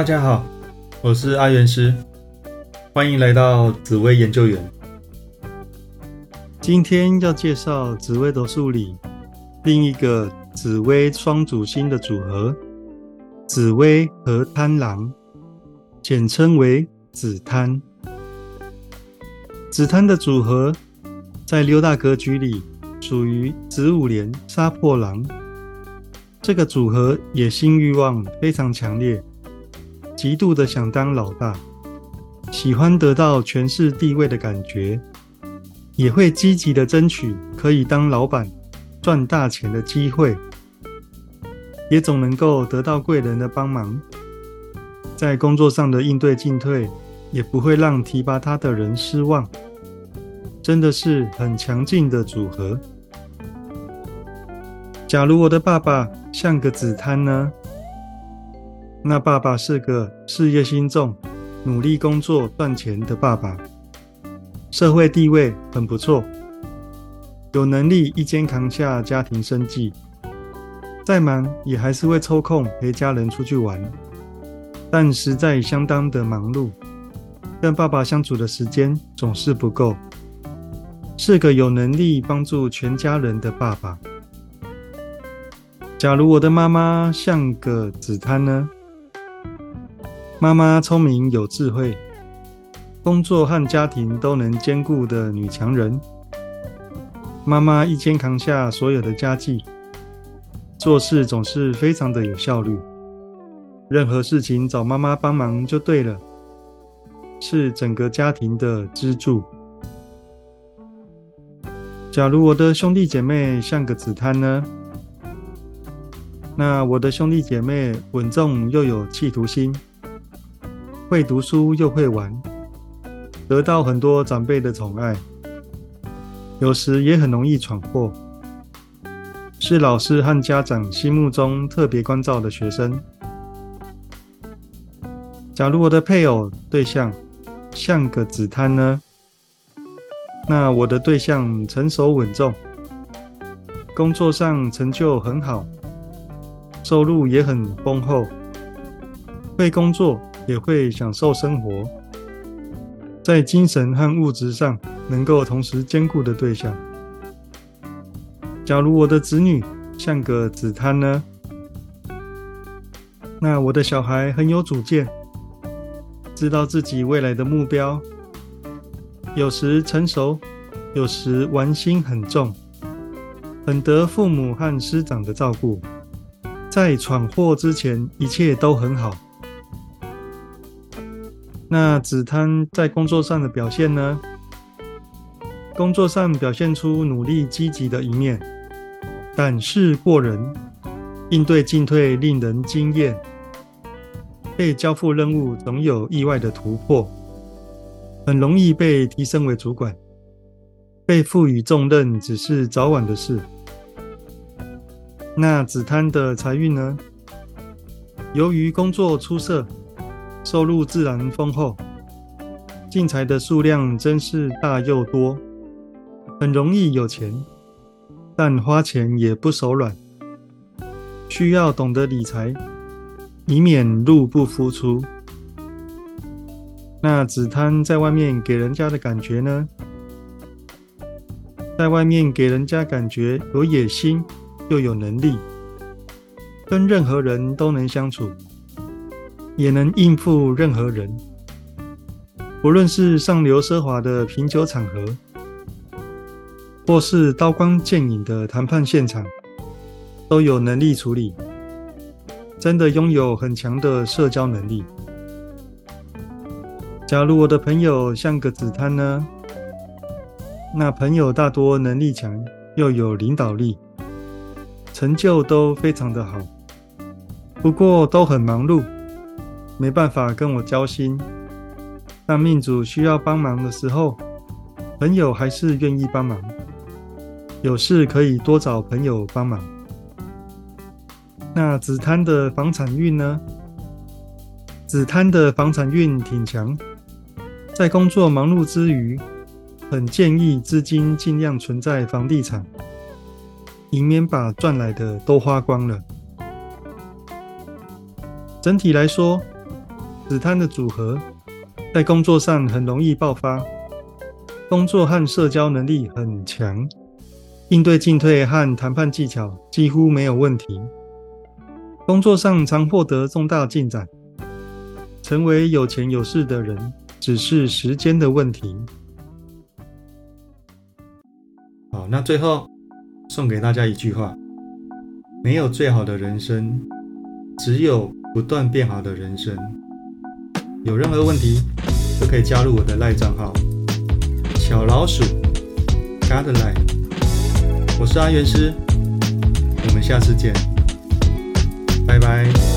大家好，我是阿元师，欢迎来到紫薇研究员。今天要介绍紫薇斗数里另一个紫薇双主星的组合——紫薇和贪狼，简称为紫贪。紫贪的组合在六大格局里属于子午连杀破狼。这个组合野心欲望非常强烈，极度的想当老大，喜欢得到权势地位的感觉。也会积极的争取可以当老板赚大钱的机会，也总能够得到贵人的帮忙，在工作上的应对进退也不会让提拔他的人失望，真的是很强劲的组合。假如我的爸爸像个子贪呢？那爸爸是个事业心重、努力工作赚钱的爸爸。社会地位很不错，有能力一肩扛下家庭生计，再忙也还是会抽空陪家人出去玩，但实在相当的忙碌，跟爸爸相处的时间总是不够，是个有能力帮助全家人的爸爸。假如我的妈妈像个子贪呢？妈妈聪明有智慧。工作和家庭都能兼顾的女强人，妈妈一肩扛下所有的家计，做事总是非常的有效率，任何事情找妈妈帮忙就对了，是整个家庭的支柱。假如我的兄弟姐妹像个子贪呢？那我的兄弟姐妹稳重又有企图心，会读书又会玩。得到很多长辈的宠爱，有时也很容易闯祸，是老师和家长心目中特别关照的学生。假如我的配偶对象像个子贪呢？那我的对象成熟稳重，工作上成就很好，收入也很丰厚，会工作也会享受生活。在精神和物质上能够同时兼顾的对象。假如我的子女像个子贪呢？那我的小孩很有主见，知道自己未来的目标，有时成熟，有时玩心很重，很得父母和师长的照顾，在闯祸之前一切都很好。那子贪在工作上的表现呢？工作上表现出努力积极的一面，胆识过人，应对进退令人惊艳。被交付任务总有意外的突破，很容易被提升为主管。被赋予重任只是早晚的事。那子贪的财运呢？由于工作出色。收入自然丰厚，进财的数量真是大又多，很容易有钱，但花钱也不手软，需要懂得理财，以免入不敷出。那子贪在外面给人家的感觉呢？在外面给人家感觉有野心，又有能力，跟任何人都能相处。也能应付任何人，不论是上流奢华的品酒场合，或是刀光剑影的谈判现场，都有能力处理。真的拥有很强的社交能力。假如我的朋友像个子贪呢？那朋友大多能力强，又有领导力，成就都非常的好，不过都很忙碌。没办法跟我交心，但命主需要帮忙的时候，朋友还是愿意帮忙。有事可以多找朋友帮忙。那子贪的房产运呢？子贪的房产运挺强，在工作忙碌之余，很建议资金尽量存在房地产，以免把赚来的都花光了。整体来说。子贪的组合，在工作上很容易爆发，工作和社交能力很强，应对进退和谈判技巧几乎没有问题，工作上常获得重大进展，成为有钱有势的人只是时间的问题。好，那最后送给大家一句话：没有最好的人生，只有不断变好的人生。有任何问题都可以加入我的赖账号小老鼠 God l i e 我是阿元师，我们下次见，拜拜。